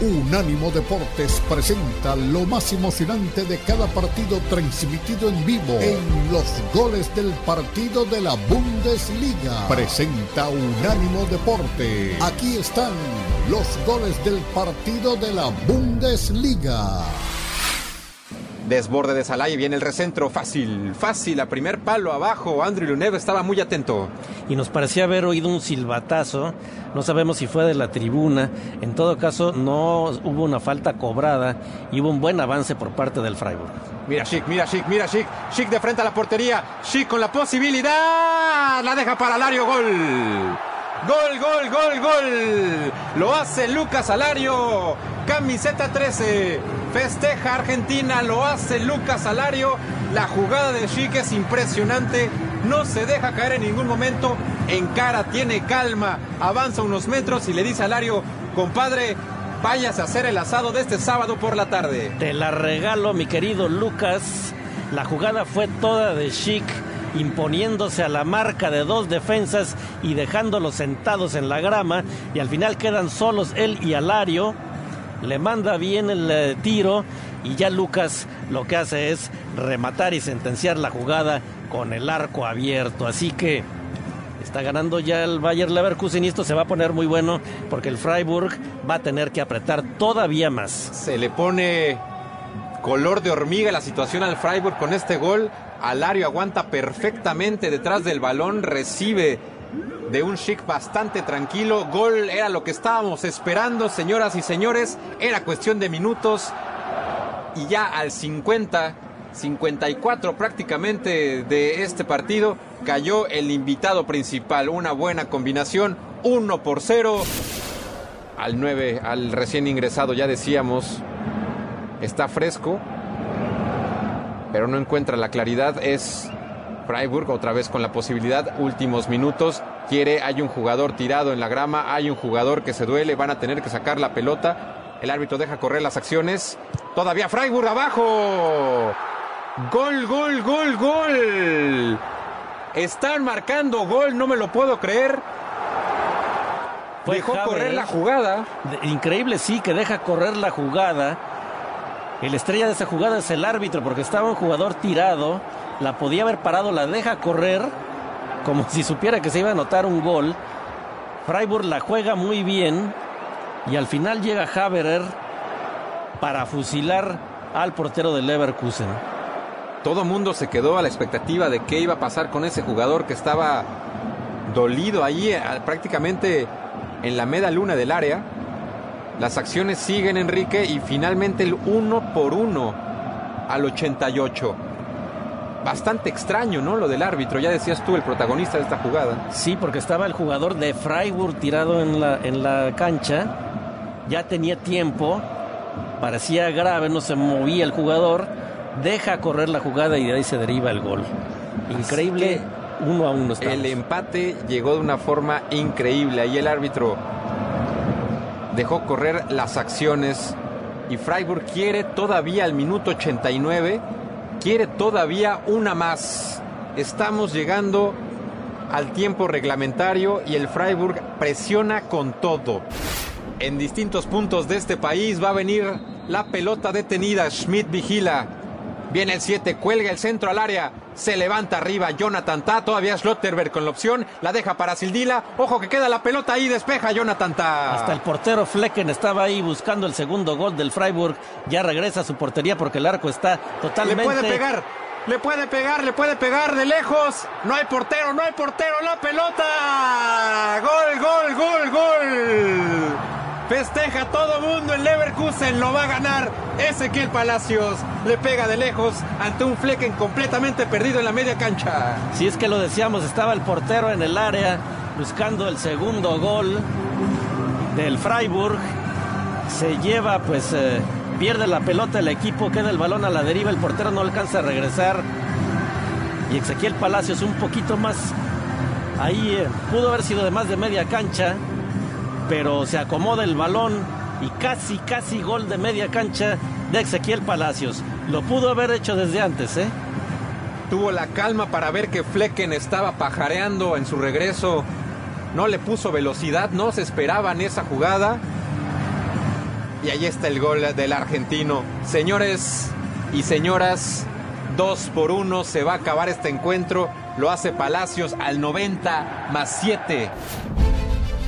Unánimo Deportes presenta lo más emocionante de cada partido transmitido en vivo en los goles del partido de la Bundesliga. Presenta Unánimo Deporte. Aquí están los goles del partido de la Bundesliga. Desborde de Salai, viene el recentro, fácil, fácil, a primer palo abajo. Andrew Lunev estaba muy atento. Y nos parecía haber oído un silbatazo, no sabemos si fue de la tribuna. En todo caso, no hubo una falta cobrada y hubo un buen avance por parte del Freiburg. Mira Chic, mira Chic, mira Chic, Chic de frente a la portería, Chic con la posibilidad, la deja para Lario, gol. Gol, gol, gol, gol. Lo hace Lucas Alario. Camiseta 13. Festeja Argentina. Lo hace Lucas Alario. La jugada de Chic es impresionante. No se deja caer en ningún momento. En cara, tiene calma. Avanza unos metros y le dice a Alario, compadre, váyase a hacer el asado de este sábado por la tarde. Te la regalo, mi querido Lucas. La jugada fue toda de Chic imponiéndose a la marca de dos defensas y dejándolos sentados en la grama y al final quedan solos él y Alario. Le manda bien el eh, tiro y ya Lucas lo que hace es rematar y sentenciar la jugada con el arco abierto. Así que está ganando ya el Bayer Leverkusen y esto se va a poner muy bueno porque el Freiburg va a tener que apretar todavía más. Se le pone color de hormiga la situación al Freiburg con este gol. Alario aguanta perfectamente detrás del balón, recibe de un chic bastante tranquilo. Gol era lo que estábamos esperando, señoras y señores. Era cuestión de minutos. Y ya al 50, 54 prácticamente de este partido, cayó el invitado principal. Una buena combinación, 1 por 0. Al 9, al recién ingresado, ya decíamos, está fresco, pero no encuentra la claridad. Es Freiburg otra vez con la posibilidad, últimos minutos. Quiere, hay un jugador tirado en la grama, hay un jugador que se duele, van a tener que sacar la pelota. El árbitro deja correr las acciones. Todavía Freiburg abajo. Gol, gol, gol, gol. Están marcando gol, no me lo puedo creer. Dejó correr la jugada. Increíble, sí, que deja correr la jugada. El estrella de esa jugada es el árbitro porque estaba un jugador tirado, la podía haber parado, la deja correr como si supiera que se iba a anotar un gol. Freiburg la juega muy bien y al final llega Haberer para fusilar al portero del Leverkusen. Todo mundo se quedó a la expectativa de qué iba a pasar con ese jugador que estaba dolido ahí eh, prácticamente en la media luna del área. Las acciones siguen, Enrique, y finalmente el uno por uno al 88. Bastante extraño, ¿no? Lo del árbitro, ya decías tú, el protagonista de esta jugada. Sí, porque estaba el jugador de Freiburg tirado en la, en la cancha, ya tenía tiempo, parecía grave, no se movía el jugador, deja correr la jugada y de ahí se deriva el gol. Increíble, uno a uno. Estamos. El empate llegó de una forma increíble, ahí el árbitro dejó correr las acciones y Freiburg quiere todavía al minuto 89, quiere todavía una más. Estamos llegando al tiempo reglamentario y el Freiburg presiona con todo. En distintos puntos de este país va a venir la pelota detenida, Schmidt vigila. Viene el 7, cuelga el centro al área, se levanta arriba Jonathan Ta, todavía Schlotterberg con la opción, la deja para Sildila, ojo que queda la pelota ahí, despeja Jonathan Ta. Hasta el portero Flecken estaba ahí buscando el segundo gol del Freiburg, ya regresa a su portería porque el arco está totalmente... Le puede pegar, le puede pegar, le puede pegar de lejos, no hay portero, no hay portero, la pelota, gol, gol, gol, gol. Festeja todo mundo el Leverkusen, lo va a ganar Ezequiel Palacios. Le pega de lejos ante un Flecken completamente perdido en la media cancha. Si es que lo decíamos, estaba el portero en el área buscando el segundo gol del Freiburg. Se lleva, pues, eh, pierde la pelota el equipo, queda el balón a la deriva, el portero no alcanza a regresar. Y Ezequiel Palacios un poquito más. Ahí eh, pudo haber sido de más de media cancha pero se acomoda el balón y casi, casi gol de media cancha de Ezequiel Palacios. Lo pudo haber hecho desde antes, ¿eh? Tuvo la calma para ver que Flecken estaba pajareando en su regreso. No le puso velocidad, no se esperaba en esa jugada. Y ahí está el gol del argentino. Señores y señoras, dos por uno se va a acabar este encuentro. Lo hace Palacios al 90 más 7.